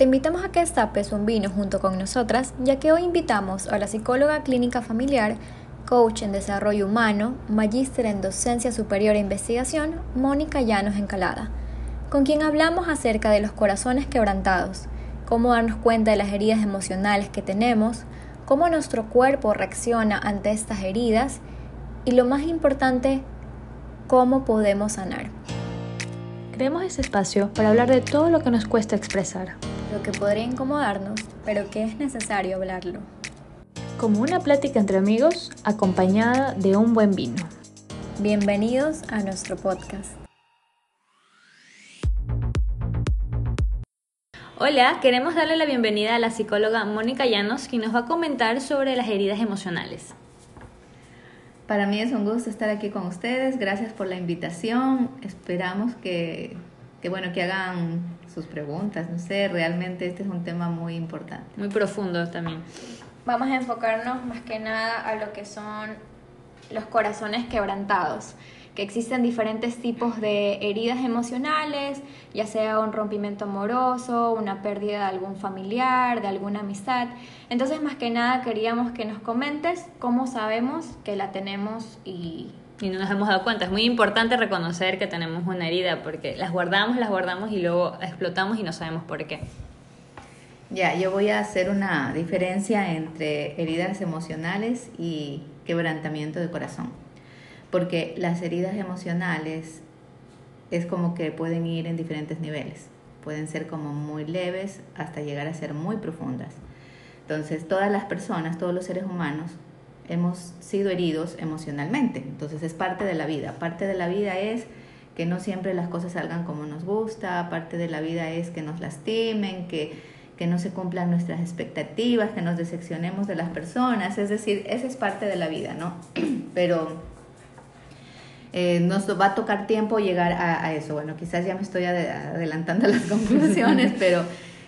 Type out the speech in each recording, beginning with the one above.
Te invitamos a que destapes un vino junto con nosotras, ya que hoy invitamos a la psicóloga clínica familiar, coach en desarrollo humano, magíster en docencia superior e investigación, Mónica Llanos Encalada, con quien hablamos acerca de los corazones quebrantados, cómo darnos cuenta de las heridas emocionales que tenemos, cómo nuestro cuerpo reacciona ante estas heridas y lo más importante, cómo podemos sanar. Creemos ese espacio para hablar de todo lo que nos cuesta expresar. Lo que podría incomodarnos, pero que es necesario hablarlo. Como una plática entre amigos acompañada de un buen vino. Bienvenidos a nuestro podcast. Hola, queremos darle la bienvenida a la psicóloga Mónica Llanos, quien nos va a comentar sobre las heridas emocionales. Para mí es un gusto estar aquí con ustedes. Gracias por la invitación. Esperamos que, que, bueno, que hagan sus preguntas. No sé, realmente este es un tema muy importante. Muy profundo también. Vamos a enfocarnos más que nada a lo que son los corazones quebrantados que existen diferentes tipos de heridas emocionales, ya sea un rompimiento amoroso, una pérdida de algún familiar, de alguna amistad. Entonces, más que nada, queríamos que nos comentes cómo sabemos que la tenemos y... Y no nos hemos dado cuenta. Es muy importante reconocer que tenemos una herida porque las guardamos, las guardamos y luego explotamos y no sabemos por qué. Ya, yo voy a hacer una diferencia entre heridas emocionales y quebrantamiento de corazón porque las heridas emocionales es como que pueden ir en diferentes niveles, pueden ser como muy leves hasta llegar a ser muy profundas. Entonces, todas las personas, todos los seres humanos, hemos sido heridos emocionalmente, entonces es parte de la vida. Parte de la vida es que no siempre las cosas salgan como nos gusta, parte de la vida es que nos lastimen, que, que no se cumplan nuestras expectativas, que nos decepcionemos de las personas, es decir, esa es parte de la vida, ¿no? Pero eh, nos va a tocar tiempo llegar a, eso. Bueno, quizás ya me estoy adelantando a las conclusiones, pero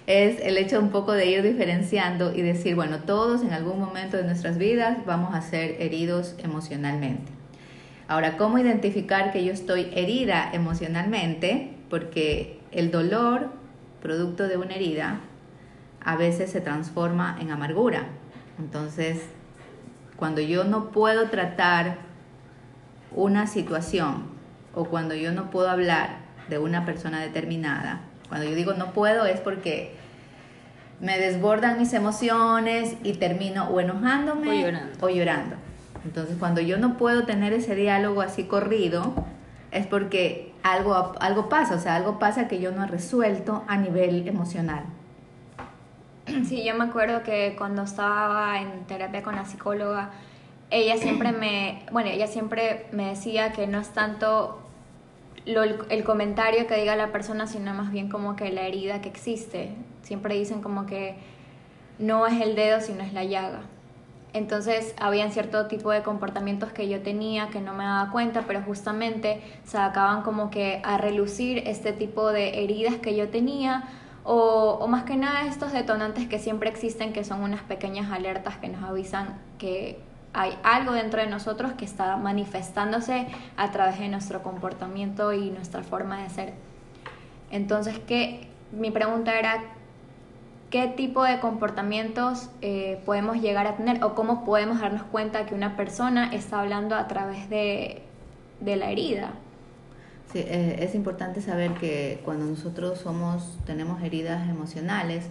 es el hecho un poco de ir diferenciando y decir, bueno, todos en algún momento de nuestras vidas vamos a ser heridos emocionalmente. Ahora, ¿cómo identificar que yo estoy herida emocionalmente? Porque el dolor, producto de una herida, a veces se transforma en amargura. Entonces, cuando yo no puedo tratar una situación o cuando yo no puedo hablar de una persona determinada, cuando yo digo no puedo es porque me desbordan mis emociones y termino o enojándome o llorando. Entonces cuando yo no puedo tener ese diálogo así corrido, es porque algo, algo pasa, o sea, algo pasa que yo no he resuelto a nivel emocional. Sí, yo me acuerdo que cuando estaba en terapia con la psicóloga, ella siempre me, bueno, ella siempre me decía que no es tanto el comentario que diga la persona, sino más bien como que la herida que existe. Siempre dicen como que no es el dedo, sino es la llaga. Entonces habían cierto tipo de comportamientos que yo tenía que no me daba cuenta, pero justamente se acaban como que a relucir este tipo de heridas que yo tenía o, o, más que nada estos detonantes que siempre existen, que son unas pequeñas alertas que nos avisan que hay algo dentro de nosotros que está manifestándose a través de nuestro comportamiento y nuestra forma de ser. Entonces, ¿qué, mi pregunta era, ¿qué tipo de comportamientos eh, podemos llegar a tener o cómo podemos darnos cuenta que una persona está hablando a través de, de la herida? Sí, eh, es importante saber que cuando nosotros somos, tenemos heridas emocionales,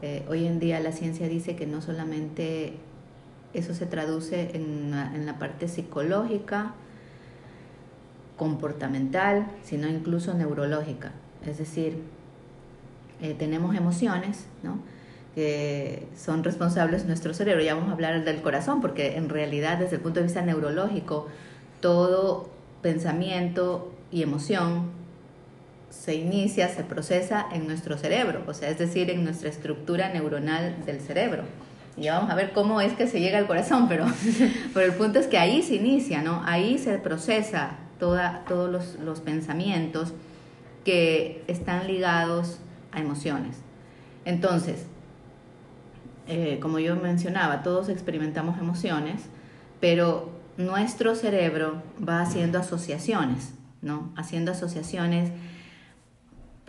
eh, hoy en día la ciencia dice que no solamente eso se traduce en, la parte psicológica, comportamental, sino incluso neurológica. Es decir, eh, tenemos emociones, ¿no? que son responsables de nuestro cerebro. Ya vamos a hablar del corazón, porque en realidad desde el punto de vista neurológico, todo pensamiento y emoción se inicia, se procesa en nuestro cerebro, o sea, es decir, en nuestra estructura neuronal del cerebro y ya vamos a ver cómo es que se llega al corazón, pero, pero el punto es que ahí se inicia, ¿no? Ahí se procesa toda, todos los, los pensamientos que están ligados a emociones. Entonces, eh, como yo mencionaba, todos experimentamos emociones, pero nuestro cerebro va haciendo asociaciones, ¿no? Haciendo asociaciones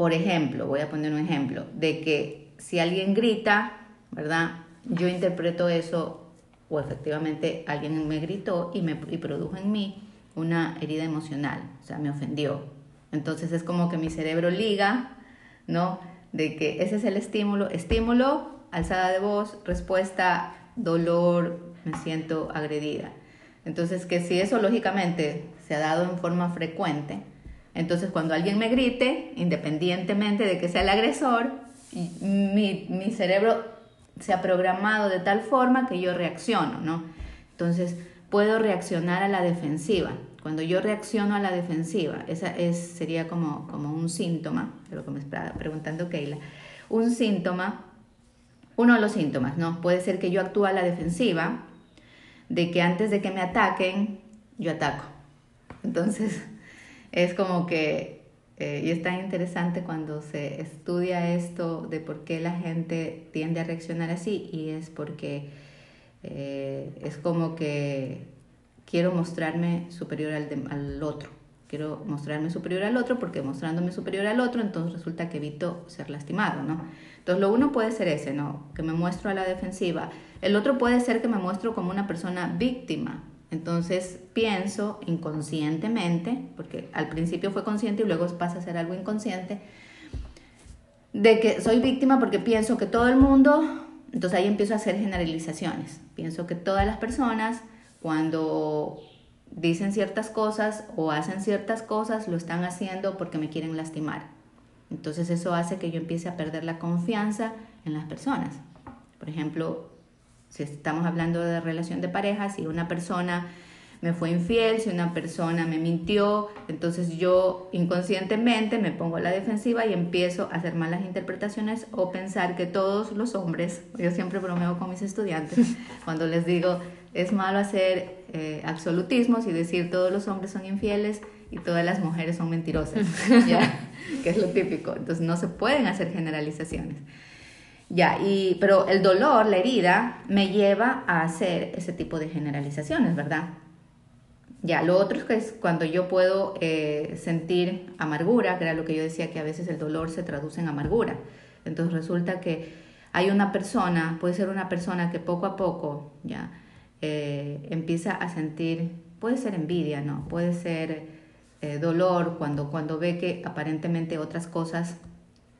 por ejemplo, voy a poner un ejemplo, de que si alguien grita, ¿verdad? Yo interpreto eso, o efectivamente alguien me gritó y, me, y produjo en mí una herida emocional, o sea, me ofendió. Entonces es como que mi cerebro liga, ¿no? De que ese es el estímulo, estímulo, alzada de voz, respuesta, dolor, me siento agredida. Entonces, que si eso lógicamente se ha dado en forma frecuente, entonces cuando alguien me grite, independientemente de que sea el agresor, mi, mi cerebro se ha programado de tal forma que yo reacciono, ¿no? Entonces, puedo reaccionar a la defensiva. Cuando yo reacciono a la defensiva, esa es, sería como, como un síntoma, de lo que me está preguntando Keila, un síntoma, uno de los síntomas, ¿no? Puede ser que yo actúe a la defensiva, de que antes de que me ataquen, yo ataco. Entonces, es como que, eh, y es tan interesante cuando se estudia esto de por qué la gente tiende a reaccionar así, y es porque eh, es como que quiero mostrarme superior al, al otro. Quiero mostrarme superior al otro porque mostrándome superior al otro, entonces resulta que evito ser lastimado, ¿no? Entonces lo uno puede ser ese, ¿no? Que me muestro a la defensiva. El otro puede ser que me muestro como una persona víctima. Entonces pienso inconscientemente, porque al principio fue consciente y luego pasa a ser algo inconsciente, de que soy víctima porque pienso que todo el mundo entonces ahí empiezo a hacer generalizaciones. Pienso que todas las personas cuando dicen ciertas cosas o hacen ciertas cosas lo están haciendo porque me quieren lastimar. Entonces eso hace que yo empiece a perder la confianza en las personas. Por ejemplo, si estamos hablando de relación de pareja, si una persona me fue infiel, si una persona me mintió, entonces yo inconscientemente me pongo a la defensiva y empiezo a hacer malas interpretaciones o pensar que todos los hombres, yo siempre bromeo con mis estudiantes, cuando les digo, es malo hacer eh, absolutismos y decir todos los hombres son infieles y todas las mujeres son mentirosas, ¿ya? que es lo típico, entonces no se pueden hacer generalizaciones. Ya, y, pero el dolor, la herida, me lleva a hacer ese tipo de generalizaciones, ¿verdad? Ya, lo otro es que es cuando yo puedo eh, sentir amargura, que era lo que yo decía, que a veces el dolor se traduce en amargura. Entonces resulta que hay una persona, puede ser una persona que poco a poco ya eh, empieza a sentir, puede ser envidia, ¿no? Puede ser eh, dolor cuando, cuando ve que aparentemente otras cosas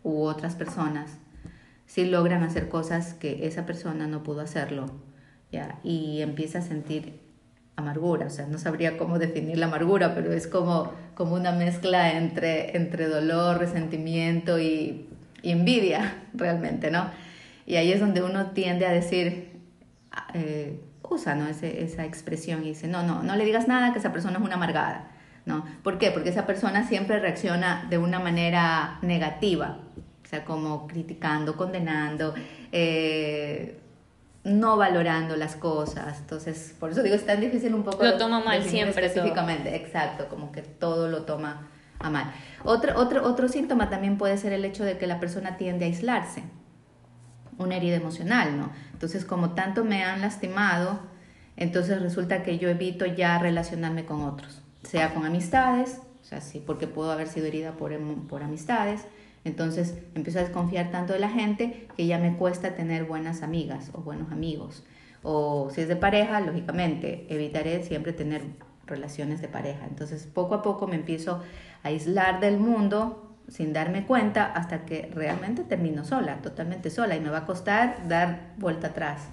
u otras personas sí logran hacer cosas que esa persona no pudo hacerlo, ¿ya? Y empieza a sentir amargura, o sea, no sabría cómo definir la amargura, pero es como, como una mezcla entre, entre dolor, resentimiento y, envidia, realmente, ¿no? Y ahí es donde uno tiende a decir, eh, usa ¿no? esa expresión y dice, no, no, no le digas nada, que esa persona es una amargada, ¿no? ¿Por qué? Porque esa persona siempre reacciona de una manera negativa, sea, como criticando, condenando, eh, no valorando las cosas. Entonces, por eso digo, es tan difícil un poco. Lo toma mal siempre. Específicamente, exacto, como que todo lo toma a mal. Otro, otro, otro síntoma también puede ser el hecho de que la persona tiende a aislarse, una herida emocional, ¿no? Entonces, como tanto me han lastimado, entonces resulta que yo evito ya relacionarme con otros, sea con amistades, o sea, sí, porque puedo haber sido herida por, por amistades, entonces empiezo a desconfiar tanto de la gente que ya me cuesta tener buenas amigas o buenos amigos. O si es de pareja, lógicamente evitaré siempre tener relaciones de pareja. Entonces poco a poco me empiezo a aislar del mundo sin darme cuenta hasta que realmente termino sola, totalmente sola y me va a costar dar vuelta atrás.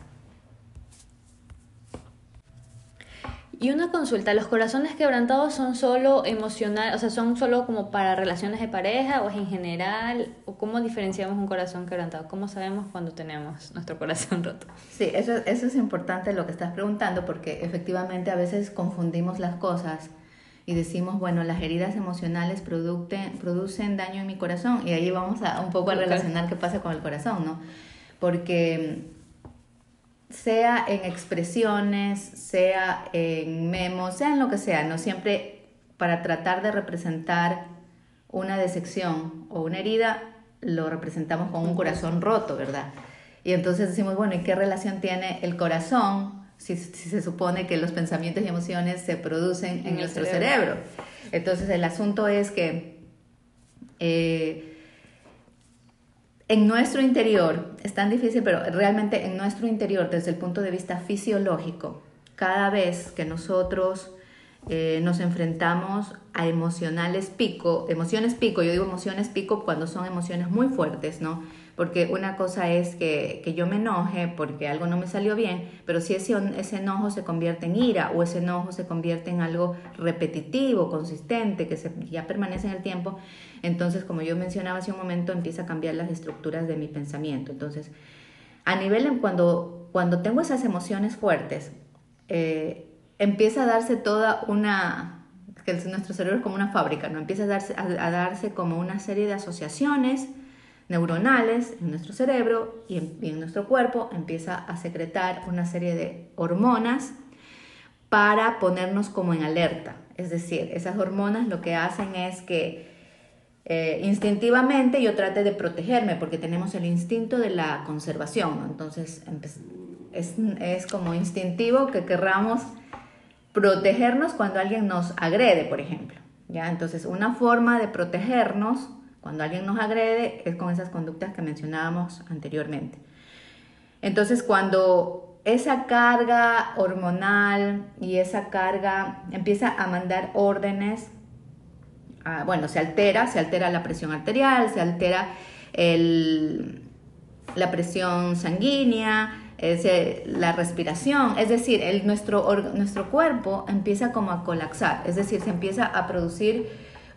Y una consulta, ¿los corazones quebrantados son solo emocional, o sea, son solo como para relaciones de pareja o es en general? ¿O cómo diferenciamos un corazón quebrantado? ¿Cómo sabemos cuando tenemos nuestro corazón roto? Sí, eso, eso es importante lo que estás preguntando porque efectivamente a veces confundimos las cosas y decimos, bueno, las heridas emocionales producen, producen daño en mi corazón y ahí vamos a un poco a relacionar qué pasa con el corazón, ¿no? Porque sea en expresiones, sea en memos, sea en lo que sea, no siempre para tratar de representar una decepción o una herida, lo representamos con un corazón roto, ¿verdad? Y entonces decimos, bueno, ¿y qué relación tiene el corazón si, se supone que los pensamientos y emociones se producen en, nuestro cerebro. Entonces el asunto es que eh, en nuestro interior, es tan difícil, pero realmente en nuestro interior, desde el punto de vista fisiológico, cada vez que nosotros eh, nos enfrentamos a emocionales pico, emociones pico, yo digo emociones pico cuando son emociones muy fuertes, ¿no? Porque una cosa es que, que yo me enoje porque algo no me salió bien, pero si ese, ese enojo se convierte en ira o ese enojo se convierte en algo repetitivo, consistente, que se, ya permanece en el tiempo, entonces, como yo mencionaba hace un momento, empieza a cambiar las estructuras de mi pensamiento. Entonces, a nivel, cuando, cuando tengo esas emociones fuertes, eh, empieza a darse toda una, que nuestro cerebro es como una fábrica, ¿no? Empieza a darse, a, darse como una serie de asociaciones neuronales en nuestro cerebro y en, nuestro cuerpo, empieza a secretar una serie de hormonas para ponernos como en alerta. Es decir, esas hormonas lo que hacen es que eh, instintivamente yo trate de protegerme porque tenemos el instinto de la conservación, entonces es, es, como instintivo que querramos protegernos cuando alguien nos agrede, por ejemplo. ¿ya? Entonces una forma de protegernos cuando alguien nos agrede es con esas conductas que mencionábamos anteriormente. Entonces cuando esa carga hormonal y esa carga empieza a mandar órdenes Ah, bueno, se altera, se altera la presión arterial, se altera la presión sanguínea, la respiración, es decir, nuestro, nuestro cuerpo empieza como a colapsar, es decir, se empieza a producir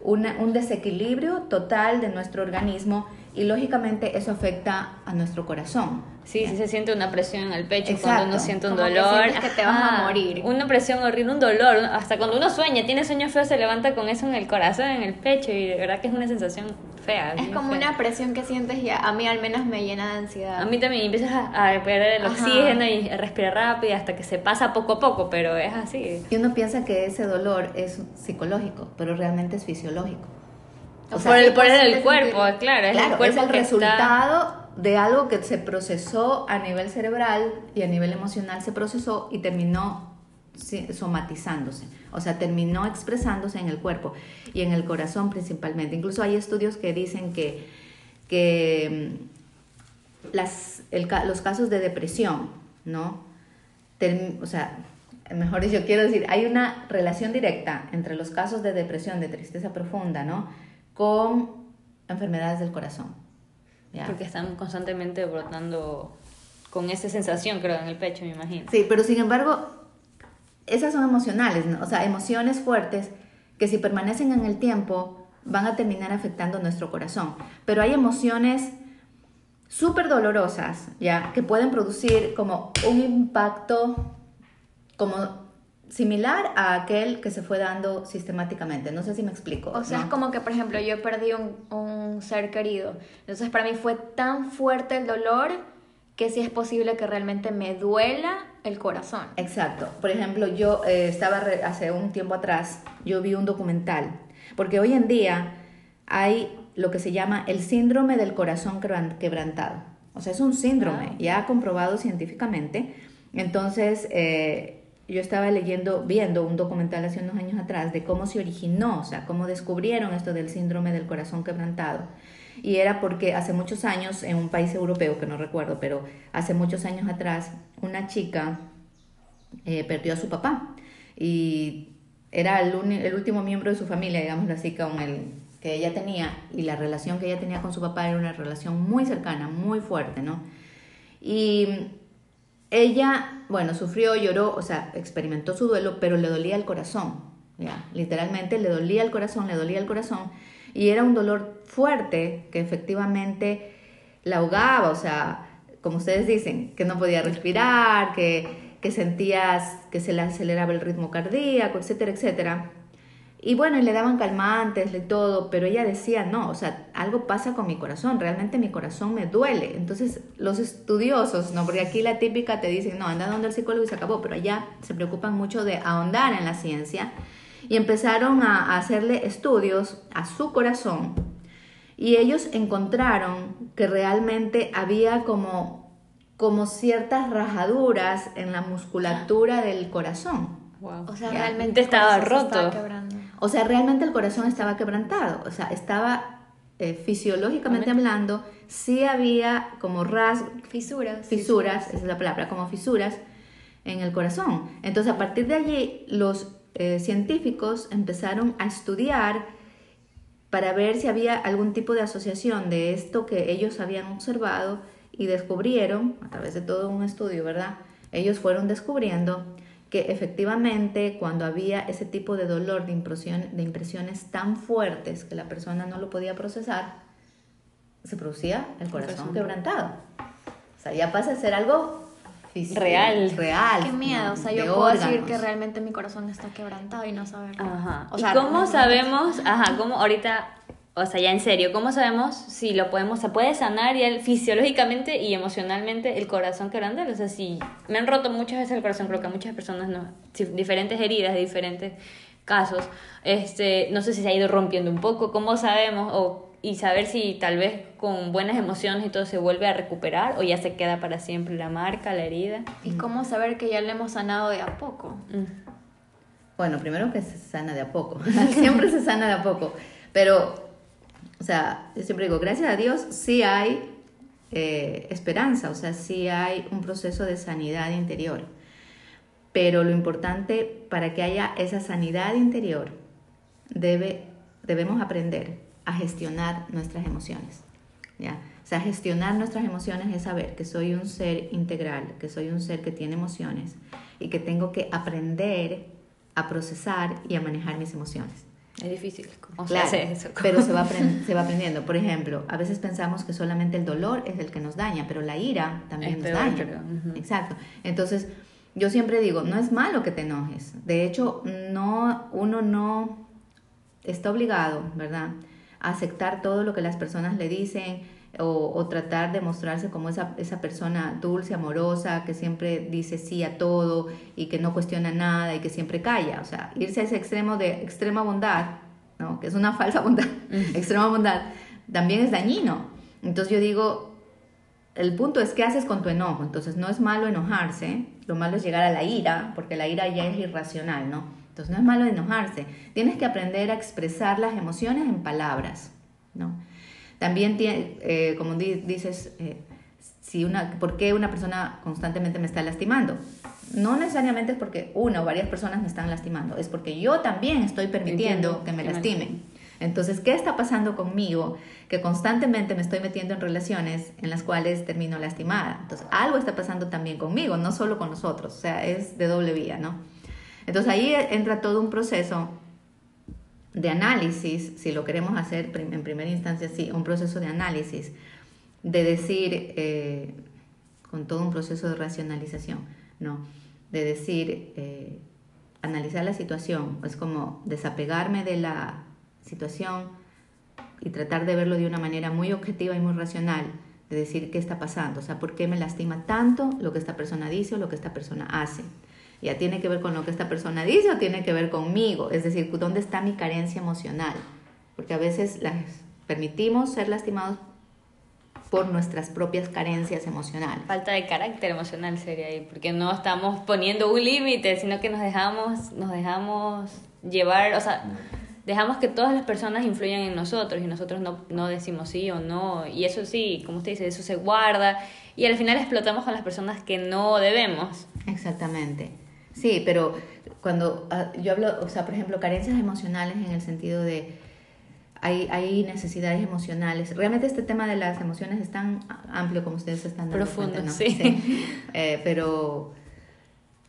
un desequilibrio total de nuestro organismo y lógicamente eso afecta a nuestro corazón. Sí, sí se siente una presión en el pecho cuando uno siente un dolor. Que, que te vas a morir. Una presión horrible, un dolor. Hasta cuando uno sueña, tiene sueño feo, se levanta con eso en el corazón, en el pecho y de verdad que es una sensación fea. Es como una presión que sientes y a mí al menos me llena de ansiedad. A mí también empiezas a, perder el oxígeno y a respirar rápido hasta que se pasa poco a poco, pero es así. Y uno piensa que ese dolor es psicológico, pero realmente es fisiológico. O sea, por el, por el cuerpo, claro. Es el, cuerpo es el resultado de algo que se procesó a nivel cerebral y a nivel emocional se procesó y terminó somatizándose, o sea, terminó expresándose en el cuerpo y en el corazón principalmente. Incluso hay estudios que dicen que, que mm, las, los casos de depresión, ¿no? o sea, mejor yo quiero decir, hay una relación directa entre los casos de depresión, de tristeza profunda, ¿no? Con enfermedades del corazón. Porque están constantemente brotando con esa sensación, creo, en el pecho, me imagino. Sí, pero sin embargo, esas son emocionales, o sea, emociones fuertes que si permanecen en el tiempo van a terminar afectando nuestro corazón. Pero hay emociones súper dolorosas, ¿ya? Que pueden producir como un impacto como similar a aquel que se fue dando sistemáticamente. No sé si me explico. O sea, es como que, por ejemplo, yo perdí un, un, ser querido. Entonces, para mí fue tan fuerte el dolor que sí es posible que realmente me duela el corazón. Exacto. Por ejemplo, yo eh, estaba hace un tiempo atrás, yo vi un documental, porque hoy en día hay lo que se llama el síndrome del corazón quebrantado. O sea, es un síndrome ya comprobado científicamente. Entonces, eh, yo estaba leyendo, viendo un documental hace unos años atrás de cómo se originó, o sea, cómo descubrieron esto del síndrome del corazón quebrantado. Y era porque hace muchos años, en un país europeo que no recuerdo, pero hace muchos años atrás, una chica eh, perdió a su papá y era el, último miembro de su familia, digámoslo así, con el que ella tenía y la relación que ella tenía con su papá era una relación muy cercana, muy fuerte, ¿no? Y ella, bueno, sufrió, lloró, o sea, experimentó su duelo, pero le dolía el corazón, ¿ya? Literalmente le dolía el corazón, le dolía el corazón. Y era un dolor fuerte que efectivamente la ahogaba, o sea, como ustedes dicen, que no podía respirar, que, que sentías que se le aceleraba el ritmo cardíaco, etcétera, etcétera. Y bueno, y le daban calmantes y todo, pero ella decía, no, o sea, algo pasa con mi corazón, realmente mi corazón me duele. Entonces, los estudiosos, no, porque aquí la típica te dicen, no, anda donde el psicólogo y se acabó, pero allá se preocupan mucho de ahondar en la ciencia y empezaron a, hacerle estudios a su corazón y ellos encontraron que realmente había como, como ciertas rajaduras en la musculatura del corazón. O sea, realmente estaba roto. O sea, realmente el corazón estaba quebrantado, o sea, estaba eh, fisiológicamente hablando, sí había como rasgos, Fisuras. fisuras, esa es la palabra, como fisuras en el corazón. Entonces, a partir de allí, los eh, científicos empezaron a estudiar para ver si había algún tipo de asociación de esto que ellos habían observado y descubrieron, a través de todo un estudio, ¿verdad? Ellos fueron descubriendo que efectivamente cuando había ese tipo de dolor, de, impresión, de impresiones tan fuertes que la persona no lo podía procesar, se producía el corazón quebrantado. O sea, ya pasa a ser algo físico, Real. real. Qué miedo, ¿no? o sea, yo De puedo decir órganos. que realmente mi corazón está quebrantado y no saberlo. Ajá. O ¿Y sea, cómo no- sabemos, ajá, cómo ahorita, o sea, ya en serio, cómo sabemos si lo podemos, se puede sanar ya fisiológicamente y emocionalmente el corazón quebrantado? O sea, si me han roto muchas veces el corazón, creo que a muchas personas no, si- diferentes heridas, diferentes casos, este, no sé si se ha ido rompiendo un poco, ¿cómo sabemos? O, y saber si tal vez con buenas emociones y todo se vuelve a recuperar o ya se queda para siempre la marca, la herida. ¿Y cómo saber que ya lo hemos sanado de a poco? Mm. Bueno, primero que se sana de a poco, siempre se sana de a poco, pero, o sea, yo siempre digo, gracias a Dios sí hay eh, esperanza, o sea, sí hay un proceso de sanidad interior, pero lo importante para que haya esa sanidad interior, debe, debemos aprender a gestionar nuestras emociones, ¿ya? O sea, gestionar nuestras emociones es saber que soy un ser integral, que soy un ser que tiene emociones y que tengo que aprender a procesar y a manejar mis emociones. Es difícil. ¿Cómo Claro, se hace eso? pero se va, se va aprendiendo. Por ejemplo, a veces pensamos que solamente el dolor es el que nos daña, pero la ira también Es nos daña. Exacto. Entonces, yo siempre digo, no es malo que te enojes. De hecho, no, uno no está obligado, ¿verdad? A aceptar todo lo que las personas le dicen o, o tratar de mostrarse como esa, esa persona dulce, amorosa, que siempre dice sí a todo y que no cuestiona nada y que siempre calla. O sea, irse a ese extremo de extrema bondad, ¿no? que es una falsa bondad, extrema bondad, también es dañino. Entonces yo digo, el punto es qué haces con tu enojo. Entonces no es malo enojarse, lo malo es llegar a la ira, porque la ira ya es irracional, ¿no? Entonces no es malo enojarse. Tienes que aprender a expresar las emociones en palabras, ¿no? También, tie- eh, como di- dices, eh, si una, ¿por qué una persona constantemente me está lastimando? No necesariamente es porque una o varias personas me están lastimando, es porque yo también estoy permitiendo Entiendo, que me lastimen. Entonces, ¿qué está pasando conmigo? Que constantemente me estoy metiendo en relaciones en las cuales termino lastimada. Entonces, algo está pasando también conmigo, no solo con nosotros, o sea, es de doble vía, ¿no? Entonces, ahí entra todo un proceso de análisis, si lo queremos hacer en primera instancia, sí, un proceso de análisis, de decir, eh, con todo un proceso de racionalización, ¿no? De decir, eh, analizar la situación, es como desapegarme de la situación y tratar de verlo de una manera muy objetiva y muy racional, de decir qué está pasando, o sea, por qué me lastima tanto lo que esta persona dice o lo que esta persona hace. Ya tiene que ver con lo que esta persona dice o tiene que ver conmigo, es decir, ¿dónde está mi carencia emocional? Porque a veces las permitimos ser lastimados por nuestras propias carencias emocionales. Falta de carácter emocional sería ahí, porque no estamos poniendo un límite, sino que nos dejamos, nos dejamos llevar, o sea, dejamos que todas las personas influyan en nosotros y nosotros no, no decimos sí o no, y eso sí, como usted dice, eso se guarda y al final explotamos con las personas que no debemos. Exactamente. Sí, pero cuando ah, yo hablo, o sea, por ejemplo, carencias emocionales en el sentido de hay, hay necesidades emocionales. Realmente este tema de las emociones es tan amplio como ustedes están dando Profundo, cuenta, ¿no? sí. Eh, pero,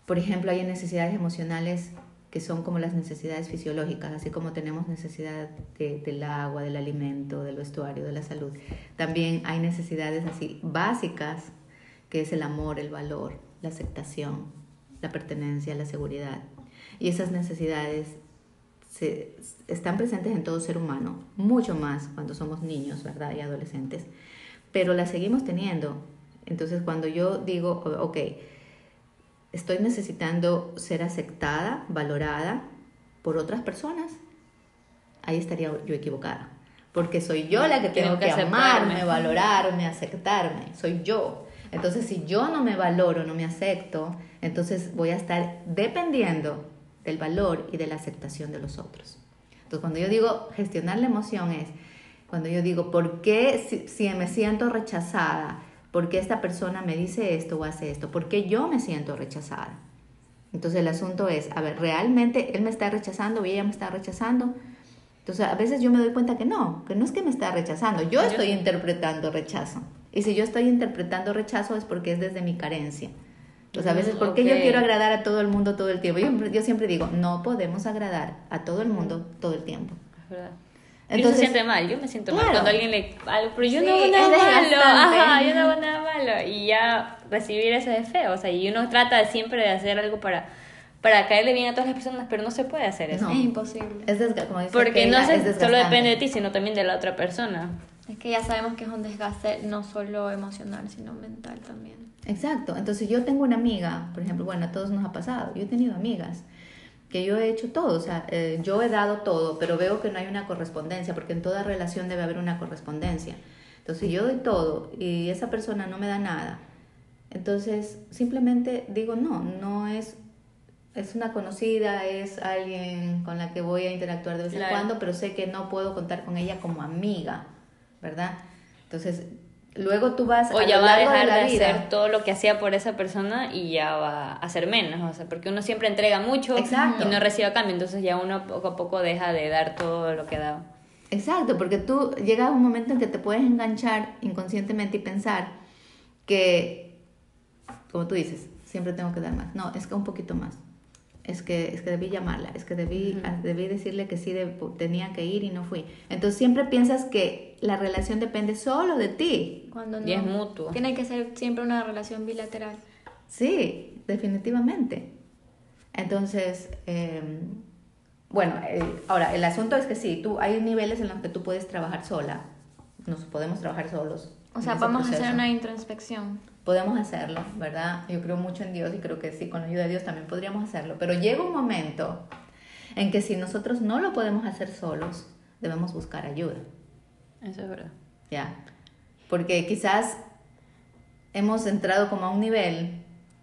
por ejemplo, hay necesidades emocionales que son como las necesidades fisiológicas, así como tenemos necesidad de- del agua, del alimento, del vestuario, de la salud. También hay necesidades así básicas, que es el amor, el valor, la aceptación, la pertenencia, la seguridad. Y esas necesidades se, están presentes en todo ser humano, mucho más cuando somos niños, ¿verdad? Y adolescentes, pero las seguimos teniendo. Entonces, cuando yo digo, ok, estoy necesitando ser aceptada, valorada por otras personas, ahí estaría yo equivocada. Porque soy yo la que tengo Tengo que que amarme, valorarme, aceptarme. Soy yo. Entonces, si yo no me valoro, no me acepto, entonces voy a estar dependiendo del valor y de la aceptación de los otros. Entonces, cuando yo digo gestionar la emoción es Cuando yo digo, ¿por qué si, si me siento rechazada? ¿Por qué esta persona me dice esto o hace esto? ¿Por qué yo me siento rechazada? Entonces el asunto es, a ver, ¿realmente él me está rechazando o ella me está rechazando? Entonces a veces yo me doy cuenta que no, que no es que me está rechazando, yo estoy interpretando rechazo. Y si yo estoy interpretando rechazo es porque es desde mi carencia. Entonces a veces, ¿por qué yo ok. quiero agradar a todo el mundo todo el tiempo? Yo, yo siempre digo, no podemos agradar a todo el mundo todo el tiempo. Es verdad. y uno se siente mal, yo me siento mal Claro. cuando alguien le pero yo Sí, no hago es nada malo, ajá, yo no hago nada malo y ya recibir eso es feo, o sea, y uno trata de siempre de hacer algo para para caerle bien a todas las personas, pero no se puede hacer eso. No. Es imposible. Es como dice Porque Keila, no se- es solo depende de ti, sino también de la otra persona. Es que ya sabemos que es un desgaste no solo emocional, sino mental también. Exacto. Entonces yo tengo una amiga, por ejemplo, bueno, a todos nos ha pasado. Yo he tenido amigas que yo he hecho todo, o sea, eh, yo he dado todo, pero veo que no hay una correspondencia, porque en toda relación debe haber una correspondencia. Entonces yo doy todo y esa persona no me da nada. Entonces simplemente digo, no, no es, es una conocida, es alguien con la que voy a interactuar de vez en Claro. cuando, pero sé que no puedo contar con ella como amiga, ¿verdad? Entonces, luego tú vas O a ya va a dejar de, vida. hacer todo lo que hacía por esa persona y ya va a hacer menos, o sea, porque uno siempre entrega mucho Exacto. y no recibe a cambio, entonces ya uno poco a poco deja de dar todo lo que daba. Exacto, porque tú llega un momento en que te puedes enganchar inconscientemente y pensar que, como tú dices, siempre tengo que dar más. No, es que un poquito más. Es que, es que debí llamarla, es que debí, debí decirle que sí de- tenía que ir y no fui. Entonces siempre piensas que la relación depende solo de ti. Cuando no. Y es mutuo. Tiene que ser siempre una relación bilateral. Sí, definitivamente. Entonces, eh, bueno, eh, ahora el asunto es que sí, tú hay niveles en los que tú puedes trabajar sola. Nos podemos trabajar solos. O sea, vamos a hacer una introspección. Podemos hacerlo, ¿verdad? Yo creo mucho en Dios y creo que sí, con la ayuda de Dios también podríamos hacerlo. Pero llega un momento en que si nosotros no lo podemos hacer solos, debemos buscar ayuda. Eso es verdad. ¿ya? Porque quizás hemos entrado como a un nivel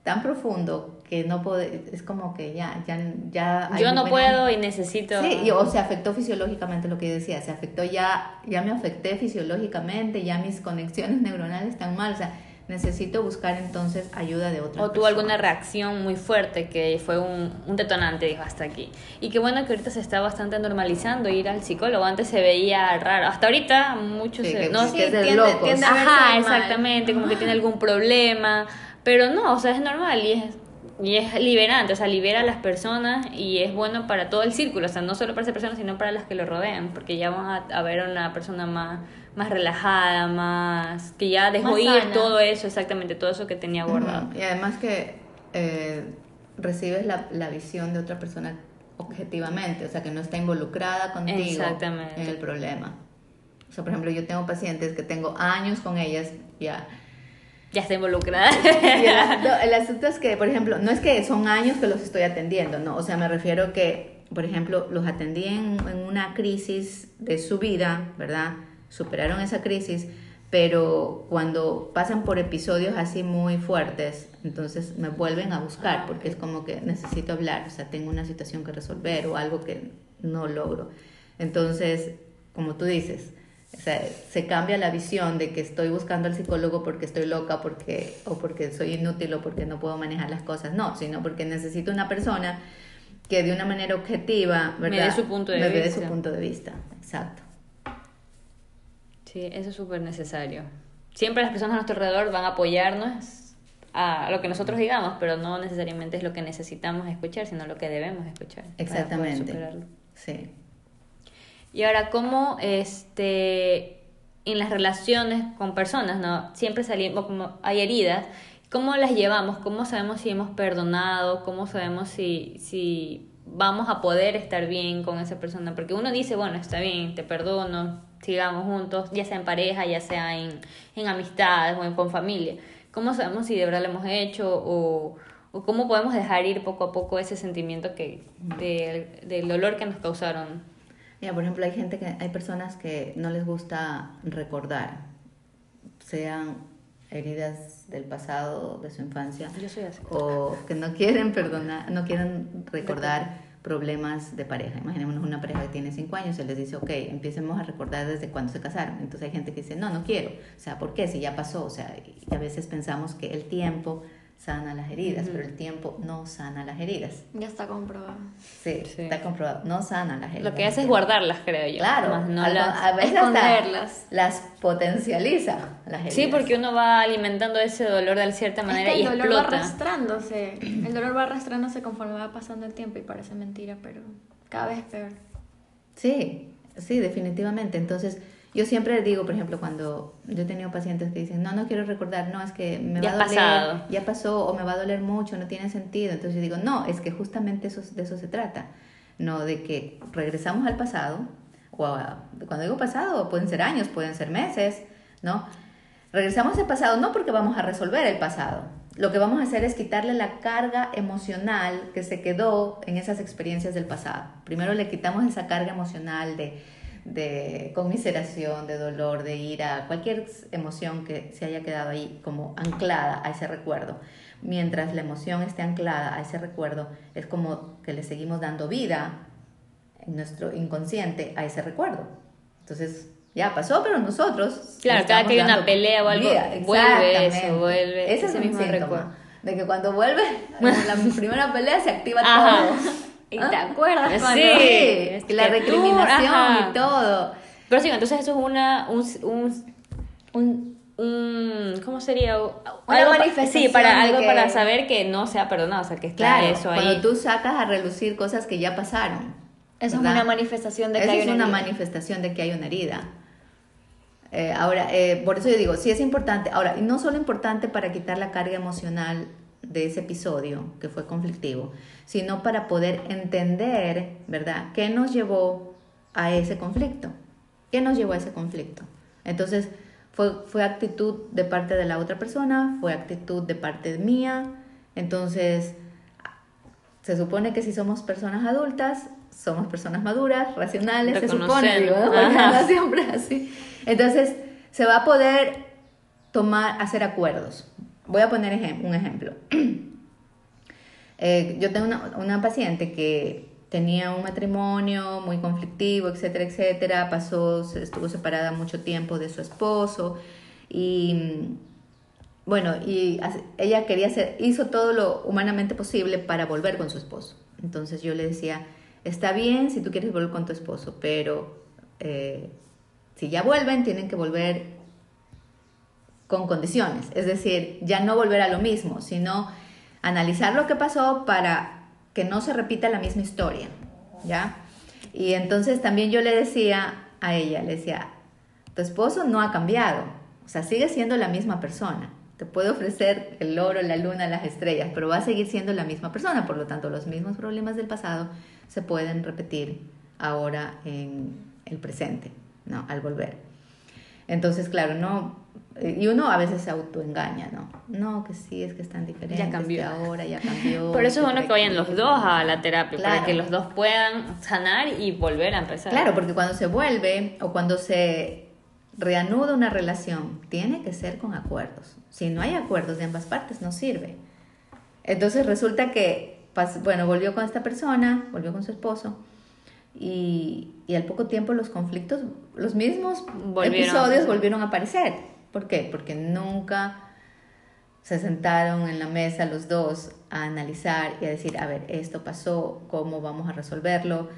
tan profundo que no puede, es como que ya, ya, ya... Yo no puedo y necesito... Sí, y- o se afectó fisiológicamente lo que yo decía, se afectó ya, ya me afecté fisiológicamente, ya mis conexiones neuronales están mal, o sea, necesito buscar entonces ayuda de otra O tuvo alguna reacción muy fuerte que fue un, un detonante, dijo, hasta aquí. Y qué bueno que ahorita se está bastante normalizando ir al psicólogo. Antes se veía raro. Hasta ahorita muchos... Sí, se- que- no, que es de tiende- locos. tiende a verse Ajá, mal. exactamente, como que tiene algún problema, pero no, o sea, es normal y es, y es liberante, o sea, libera a las personas y es bueno para todo el círculo, o sea, no solo para esa persona, sino para las que lo rodean, porque ya van a, a ver a una persona más, más relajada, más, que ya dejó Más ir sana. todo eso, exactamente, todo eso que tenía guardado. Y además que eh, recibes la, la visión de otra persona objetivamente, o sea, que no está involucrada contigo en el problema. O sea, por ejemplo, yo tengo pacientes que tengo años con ellas ya. Ya está involucrada. Y el, asunto, el asunto es que, por ejemplo, no es que son años que los estoy atendiendo, no, o sea, me refiero que, por ejemplo, los atendí en, en una crisis de su vida, ¿verdad? Superaron esa crisis, pero cuando pasan por episodios así muy fuertes, entonces me vuelven a buscar, porque es como que necesito hablar, o sea, tengo una situación que resolver o algo que no logro. Entonces, como tú dices, o sea, se cambia la visión de que estoy buscando al psicólogo porque estoy loca porque, o porque soy inútil o porque no puedo manejar las cosas. No, sino porque necesito una persona que de una manera objetiva Me ¿verdad? dé su punto de me dé su punto de vista. Exacto. Sí, eso es súper necesario. Siempre las personas a nuestro alrededor van a apoyarnos a lo que nosotros digamos, pero no necesariamente es lo que necesitamos escuchar, sino lo que debemos escuchar. para poder Exactamente. Sí. Y ahora, ¿cómo este, en las relaciones con personas, ¿no? Siempre salimos, como hay heridas, ¿cómo las llevamos? ¿Cómo sabemos si hemos perdonado? ¿Cómo sabemos si, si vamos a poder estar bien con esa persona? Porque uno dice, bueno, está bien, te perdono, sigamos juntos, ya sea en pareja, ya sea en, en amistades o en, con familia. ¿Cómo sabemos si de verdad lo hemos hecho o, o cómo podemos dejar ir poco a poco ese sentimiento que, del- del dolor que nos causaron? Ya, por ejemplo, hay gente que, hay personas que no les gusta recordar, sean heridas del pasado, de su infancia, Yo soy así. o que no quieren perdonar, no quieren recordar problemas de pareja. Imaginémonos una pareja que tiene cinco años, se les dice, ok, empecemos a recordar desde cuando se casaron. Entonces hay gente que dice, no, no quiero. O sea, ¿por qué? Si ya pasó. O sea, y a veces pensamos que el tiempo sana las heridas, pero el tiempo no sana las heridas. Ya está comprobado. Sí, está comprobado, no sana las heridas. Lo que hace es guardarlas, creo yo. Claro, no a, las... a veces esconderlas. las potencializa las heridas. Sí, porque uno va alimentando ese dolor de cierta manera es que y el dolor va explota. arrastrándose. El dolor va arrastrándose conforme va pasando el tiempo y parece mentira, pero cada vez peor. Sí, sí, definitivamente. Entonces, yo siempre digo, por ejemplo, cuando yo he tenido pacientes que dicen, no, no quiero recordar, no, es que me Ya va a doler, pasado. ya pasó o me va a doler mucho, no tiene sentido. Entonces yo digo, no, es que justamente eso, de eso se trata. No de que regresamos al pasado, o a- cuando digo pasado, pueden ser años, pueden ser meses, ¿no? Regresamos al pasado no porque vamos a resolver el pasado. Lo que vamos a hacer es quitarle la carga emocional que se quedó en esas experiencias del pasado. Primero le quitamos esa carga emocional de, de conmiseración, de dolor, de ira, cualquier emoción que se haya quedado ahí como anclada a ese recuerdo. Mientras la emoción esté anclada a ese recuerdo, es como que le seguimos dando vida en nuestro inconsciente a ese recuerdo. Entonces, ya pasó, pero nosotros. Claro, cada que hay una pelea o algo, vida. vuelve eso, vuelve Ese es ese un mismo síntoma, recuerdo. De que cuando vuelve, en la primera pelea se activa todo. ¿Y ¿Ah? te acuerdas Sí. cuando? es y la recriminación ajá. y todo. Pero sí, entonces eso es una, un, un, un, ¿cómo sería? Una Algo manifestación Sí, para algo que- para saber que no se ha perdonado, o sea, que está Claro, eso ahí. cuando tú sacas a relucir cosas que ya pasaron. Eso es ¿verdad? una manifestación de que Eso hay es una una herida. manifestación de que hay una herida. Eh, ahora, eh, por eso yo digo, sí es importante. Ahora, y no solo importante para quitar la carga emocional de ese episodio que fue conflictivo, sino para poder entender, ¿verdad?, qué nos llevó a ese conflicto. ¿Qué nos llevó a ese conflicto? Entonces, fue, fue actitud de parte de la otra persona, fue actitud de parte mía. Entonces, se supone que si somos personas adultas, somos personas maduras, racionales, se supone, digo, siempre así. Entonces, se va a poder tomar, hacer acuerdos. Voy a poner un ejemplo. Eh, yo tengo una, paciente que tenía un matrimonio muy conflictivo, etcétera, etcétera. Pasó, estuvo separada mucho tiempo de su esposo y bueno, y ella quería hacer, hizo todo lo humanamente posible para volver con su esposo. Entonces yo le decía, está bien si tú quieres volver con tu esposo, pero eh, si ya vuelven, tienen que volver con condiciones. Es decir, ya no volver a lo mismo, sino analizar lo que pasó para que no se repita la misma historia. ¿Ya? Y entonces también yo le decía a ella, le decía, tu esposo no ha cambiado, o sea, sigue siendo la misma persona. Te puede ofrecer el oro, la luna, las estrellas, pero va a seguir siendo la misma persona. Por lo tanto, los mismos problemas del pasado se pueden repetir ahora en el presente, ¿no? Al volver. Entonces, claro, no. Y uno a veces se autoengaña, ¿no? No, que sí, es que están diferentes. Ya cambió. que ahora ya cambió. Por eso es bueno que vayan los dos a la terapia, Claro. para que los dos puedan sanar y volver a empezar. Claro, porque cuando se vuelve o cuando se reanuda una relación, tiene que ser con acuerdos. Si no hay acuerdos de ambas partes, no sirve. Entonces resulta que, bueno, volvió con esta persona, volvió con su esposo, y, y al poco tiempo los conflictos, los mismos Volvieron episodios volvieron a aparecer. ¿Por qué? Porque nunca se sentaron en la mesa los dos a analizar y a decir, a ver, esto pasó, cómo vamos a resolverlo,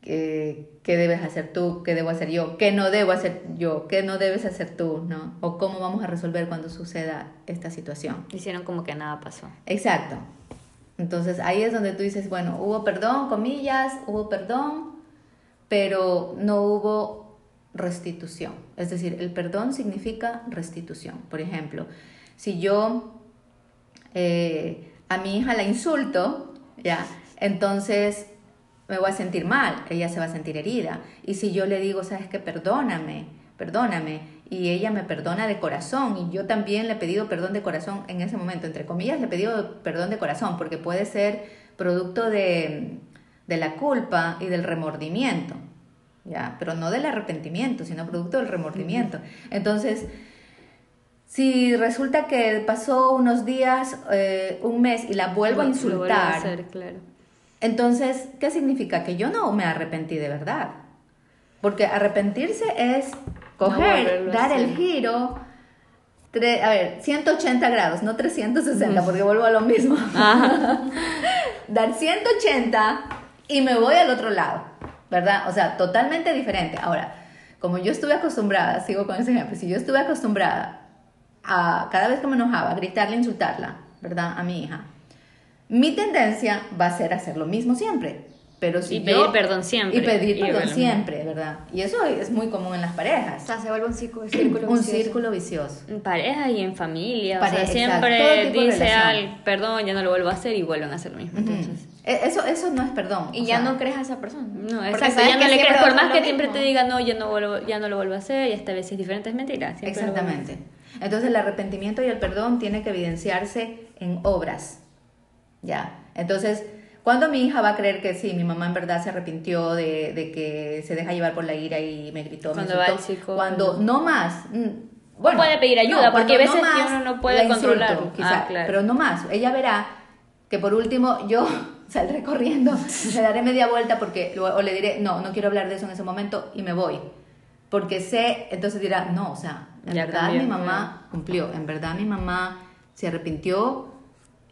qué, qué debes hacer tú, qué debo hacer yo, qué no debo hacer yo, qué no debes hacer tú, ¿no? O cómo vamos a resolver cuando suceda esta situación. Hicieron como que nada pasó. Exacto. Entonces ahí es donde tú dices, bueno, hubo perdón, comillas, hubo perdón, pero no hubo restitución. Es decir, el perdón significa restitución. Por ejemplo, si yo eh, a mi hija la insulto, ya, entonces me voy a sentir mal, ella se va a sentir herida. Y si yo le digo, sabes que perdóname, perdóname, y ella me perdona de corazón, y yo también le he pedido perdón de corazón en ese momento, entre comillas, le he pedido perdón de corazón, porque puede ser producto de, de la culpa y del remordimiento, ¿ya? Pero no del arrepentimiento, sino producto del remordimiento. Entonces, si resulta que pasó unos días, eh, un mes, y la vuelvo a lo insultar, hacer, claro. Entonces, ¿qué significa? Que yo no me arrepentí de verdad. Porque arrepentirse es coger, dar el giro, tre- a ver, 180 grados, no 360, porque vuelvo a lo mismo. dar 180 y me voy al otro lado, ¿verdad? O sea, totalmente diferente. Ahora, como yo estuve acostumbrada, sigo con ese ejemplo, si yo estuve acostumbrada a cada vez que me enojaba, gritarle, insultarla, ¿verdad? A mi hija, mi tendencia va a ser hacer lo mismo siempre. Pero si Y yo- pedir perdón siempre. Y pedir Y perdón bueno. siempre, ¿verdad? Y eso es muy común en las O parejas. sea, se vuelve un círculo, círculo Un vicioso. círculo vicioso. En pareja y en familia. Pare- o sea, siempre dice al perdón, ya no lo vuelvo a hacer y vuelven a hacer lo mismo. Entonces. E- Eso, eso no es perdón. Y o ya sea, no crees a esa persona. No, exacto, ya no le siempre crees, por más que siempre mismo. te diga, no, ya no, vuelvo, ya no lo vuelvo a hacer, y esta vez es diferente, es mentira. siempre Exactamente. Entonces el arrepentimiento y el perdón tiene que evidenciarse en obras. Ya. Entonces, ¿cuándo mi hija va a creer que sí, mi mamá en verdad se arrepintió de, de que se deja llevar por la ira y me gritó? me Cuando va insultó? Cuando no más. mm, Bueno, puede pedir ayuda, porque cuando a veces que más, uno no puede quizá, Ah, claro. Pero no más. Ella verá que por último yo saldré corriendo, le daré media vuelta porque o le diré, no, no quiero hablar de eso en ese momento y me voy. Porque sé, entonces dirá, no, o sea, en Ya verdad cambió, mi mamá cumplió, en verdad mi mamá se arrepintió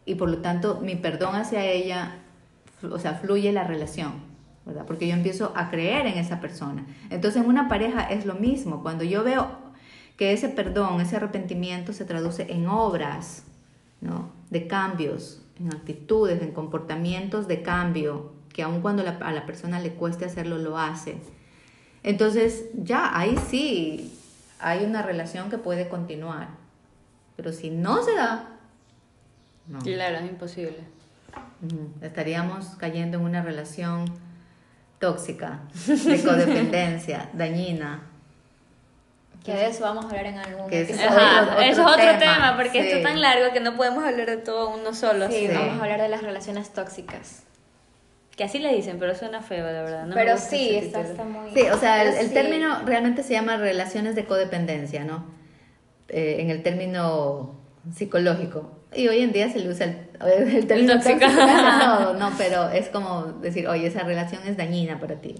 y por lo tanto mi perdón hacia ella, o sea, fluye la relación, ¿verdad? Porque yo empiezo a creer en esa persona. Entonces en una pareja es lo mismo, cuando yo veo que ese perdón, ese arrepentimiento se traduce en obras, ¿no? De cambios, en actitudes, en comportamientos de cambio, que aun cuando la- a la persona le cueste hacerlo, lo hace. Entonces, ya, ahí sí hay una relación que puede continuar. Pero si no se da, no. Claro, es imposible. Estaríamos cayendo en una relación tóxica, de codependencia, dañina. Que de eso vamos a hablar en algún Que ese episodio. Ajá, otro- otro eso es otro tema, tema, porque esto sí. es tan largo que no podemos hablar de todo uno solo. Sí, Sí. vamos a hablar de las relaciones tóxicas. Que así le dicen, pero suena feo, la verdad. no Pero sí, está, está muy... Sí, o sea, el, Pero el sí. término realmente se llama relaciones de codependencia, ¿no? Eh, en el término psicológico. Y hoy en día se le usa el, el término tóxica. todo, no, pero es como decir, oye, esa relación es dañina para ti,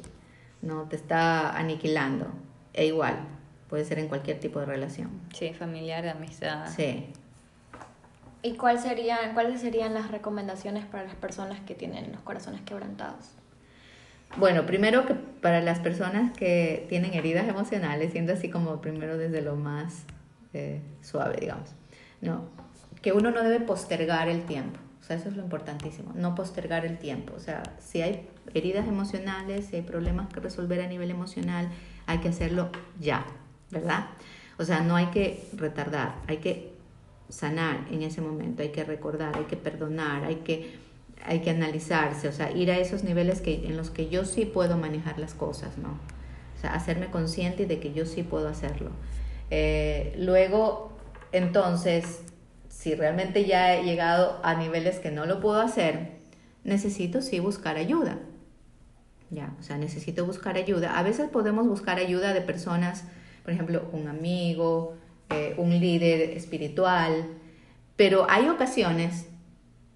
no, te está aniquilando. E igual, puede ser en cualquier tipo de relación. Sí, familiar, de amistad. Sí. ¿Y cuál serían, cuáles serían las recomendaciones para las personas que tienen los corazones quebrantados? Bueno, primero que para las personas que tienen heridas emocionales, siendo así como primero desde lo más eh, suave, digamos, no, que uno no debe postergar el tiempo. O sea, eso es lo importantísimo, no postergar el tiempo. O sea, si hay heridas emocionales, si hay problemas que resolver a nivel emocional, hay que hacerlo ya, ¿verdad? O sea, no hay que retardar, hay que sanar en ese momento, hay que recordar, hay que perdonar, hay que, hay que analizarse, o sea, ir a esos niveles que, en los que yo sí puedo manejar las cosas, ¿no? O sea, hacerme consciente de que yo sí puedo hacerlo. Eh, luego, entonces, si realmente ya he llegado a niveles que no lo puedo hacer, necesito sí buscar ayuda. Ya, o sea, necesito buscar ayuda. A veces podemos buscar ayuda de personas, por ejemplo, un amigo, eh, un líder espiritual, pero hay ocasiones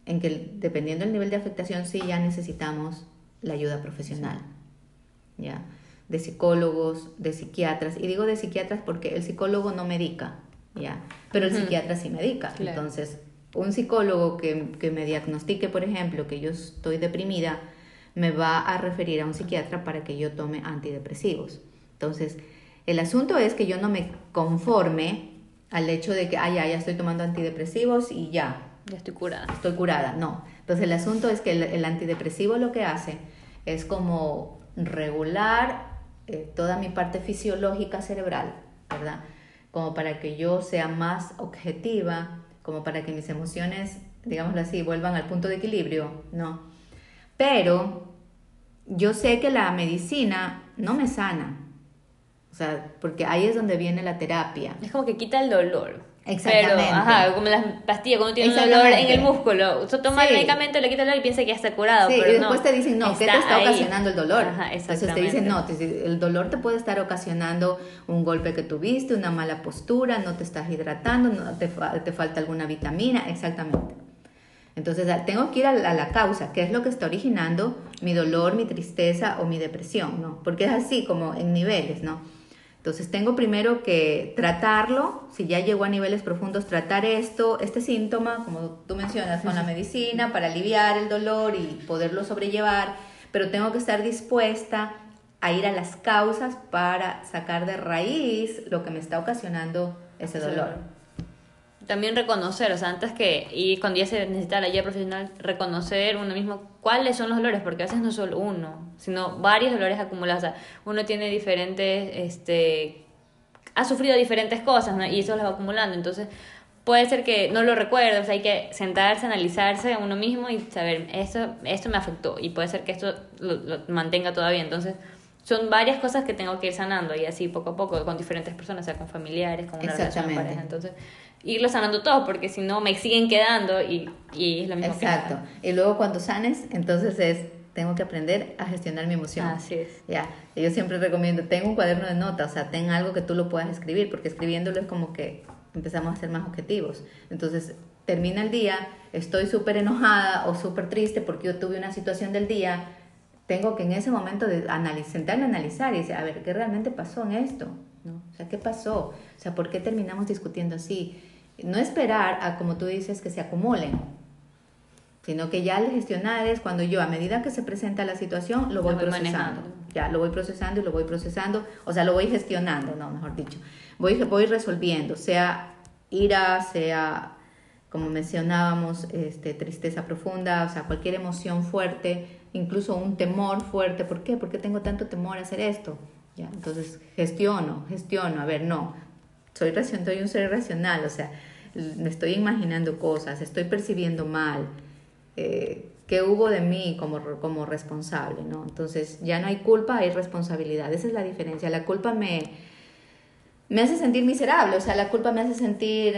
en que dependiendo del nivel de afectación sí ya necesitamos la ayuda profesional, ya, de psicólogos, de psiquiatras, y digo de psiquiatras porque el psicólogo no medica, ya, pero el Ujú. psiquiatra sí medica, Claro. entonces un psicólogo que, que me diagnostique, por ejemplo, que yo estoy deprimida, me va a referir a un psiquiatra para que yo tome antidepresivos. Entonces, el asunto es que yo no me conforme al hecho de que, ah, ya, ya estoy tomando antidepresivos y ya, Ya estoy curada. estoy curada. No. Entonces, el asunto es que el, el antidepresivo lo que hace es como regular eh, toda mi parte fisiológica cerebral, ¿verdad? Como para que yo sea más objetiva, como para que mis emociones, digámoslo así, vuelvan al punto de equilibrio, ¿no? Pero yo sé que la medicina no me sana. O sea, porque ahí es donde viene la terapia. Es como que quita el dolor. Exactamente. Pero, ajá, como las pastillas, cuando tiene un dolor en el músculo. Usted toma el medicamento, le quita el dolor y piensa que ya está curado. Sí, pero y después no, te dicen, no, ¿qué te está ahí. ocasionando el dolor? Ajá, Entonces te dicen, no, te- el dolor te puede estar ocasionando un golpe que tuviste, una mala postura, no te estás hidratando, no te, fa- te falta alguna vitamina, exactamente. Entonces tengo que ir a la, a la causa, qué es lo que está originando mi dolor, mi tristeza o mi depresión, ¿no? Porque es así como en niveles, ¿no? Entonces tengo primero que tratarlo, si ya llegó a niveles profundos, tratar esto, este síntoma, como tú mencionas, con la medicina para aliviar el dolor y poderlo sobrellevar, pero tengo que estar dispuesta a ir a las causas para sacar de raíz lo que me está ocasionando ese dolor también reconocer, o sea, antes que, y cuando ya se necesita la ayuda profesional, reconocer uno mismo cuáles son los dolores, porque a veces no solo uno, sino varios dolores acumulados. O sea, uno tiene diferentes, este, ha sufrido diferentes cosas, ¿no? Y eso lo va acumulando. Entonces, puede ser que no lo recuerde, o sea, hay que sentarse, analizarse a uno mismo y saber, esto, esto me afectó, y puede ser que esto lo, mantenga todavía. Entonces, son varias cosas que tengo que ir sanando y así poco a poco con diferentes personas, o sea, con familiares, con una relación de pareja. Entonces, irlo sanando todo, porque si no me siguen quedando y, y es lo mismo. Exacto. y luego cuando sanes, entonces es, tengo que aprender a gestionar mi emoción. Así es. Ya, yo siempre recomiendo, tengo un cuaderno de notas, o sea, ten algo que tú lo puedas escribir, porque escribiéndolo es como que empezamos a ser más objetivos. Entonces, termina el día, estoy súper enojada o súper triste porque yo tuve una situación del día, tengo que en ese momento de analizar, sentarme a analizar y decir, a ver, ¿qué realmente pasó en esto? ¿No? O sea, ¿qué pasó? O sea, ¿por qué terminamos discutiendo así? No esperar a, como tú dices, que se acumulen, sino que ya al gestionar es cuando yo, a medida que se presenta la situación, lo voy, procesando. Ya, lo voy procesando y lo voy procesando, o sea, lo voy gestionando, no, mejor dicho. Voy, voy resolviendo, sea ira, sea, como mencionábamos, este, tristeza profunda, o sea, cualquier emoción fuerte, incluso un temor fuerte. ¿Por qué? ¿Por qué tengo tanto temor a hacer esto? ¿Ya? Entonces, gestiono, gestiono, a ver, no, soy, soy un ser racional, o sea, me estoy imaginando cosas, estoy percibiendo mal, eh, qué hubo de mí como, como responsable, ¿no? Entonces ya no hay culpa, hay responsabilidad, esa es la diferencia. La culpa me, me hace sentir miserable, o sea, la culpa me hace sentir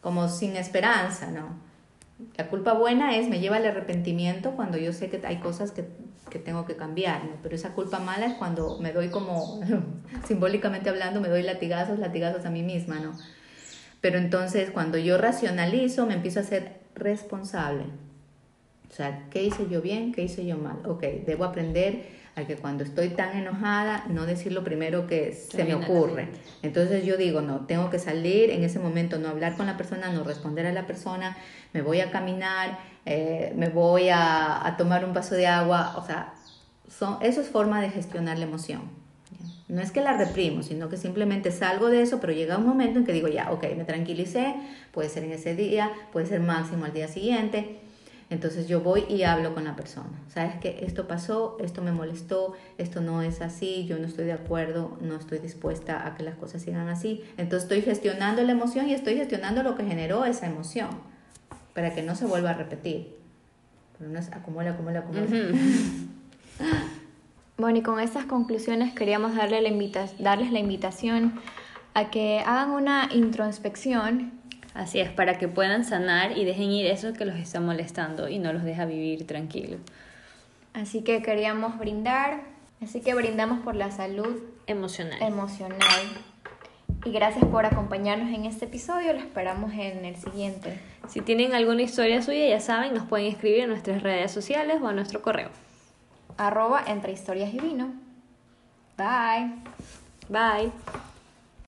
como sin esperanza, ¿no? La culpa buena es, me lleva al arrepentimiento cuando yo sé que hay cosas que, que tengo que cambiar, ¿no? Pero esa culpa mala es cuando me doy como, simbólicamente hablando, me doy latigazos, latigazos a mí misma, ¿no? Pero entonces cuando yo racionalizo, me empiezo a ser responsable. O sea, ¿qué hice yo bien? ¿Qué hice yo mal? Ok, debo aprender a que cuando estoy tan enojada, no decir lo primero que se me ocurre. Entonces yo digo, no, tengo que salir en ese momento, no hablar con la persona, no responder a la persona, me voy a caminar, eh, me voy a, a, tomar un vaso de agua, o sea, son, eso es forma de gestionar la emoción. No es que la reprimo, sino que simplemente salgo de eso, pero llega un momento en que digo, ya, ok, me tranquilicé, puede ser en ese día, puede ser máximo al día siguiente, entonces yo voy y hablo con la persona. Sabes que esto pasó, esto me molestó, esto no es así, yo no estoy de acuerdo, no estoy dispuesta a que las cosas sigan así. Entonces estoy gestionando la emoción y estoy gestionando lo que generó esa emoción para que no se vuelva a repetir. Pero no es acumula, acumula, acumula. Bueno, y con estas conclusiones queríamos darle la darles la invitación a que hagan una introspección Así es, para que puedan sanar y dejen ir eso que los está molestando y no los deja vivir tranquilos. Así que queríamos brindar, así que brindamos por la salud emocional. Emocional. Y gracias por acompañarnos en este episodio, lo esperamos en el siguiente. Si tienen alguna historia suya, ya saben, nos pueden escribir en nuestras redes sociales o a nuestro correo. Arroba entre historias y vino. Bye. Bye.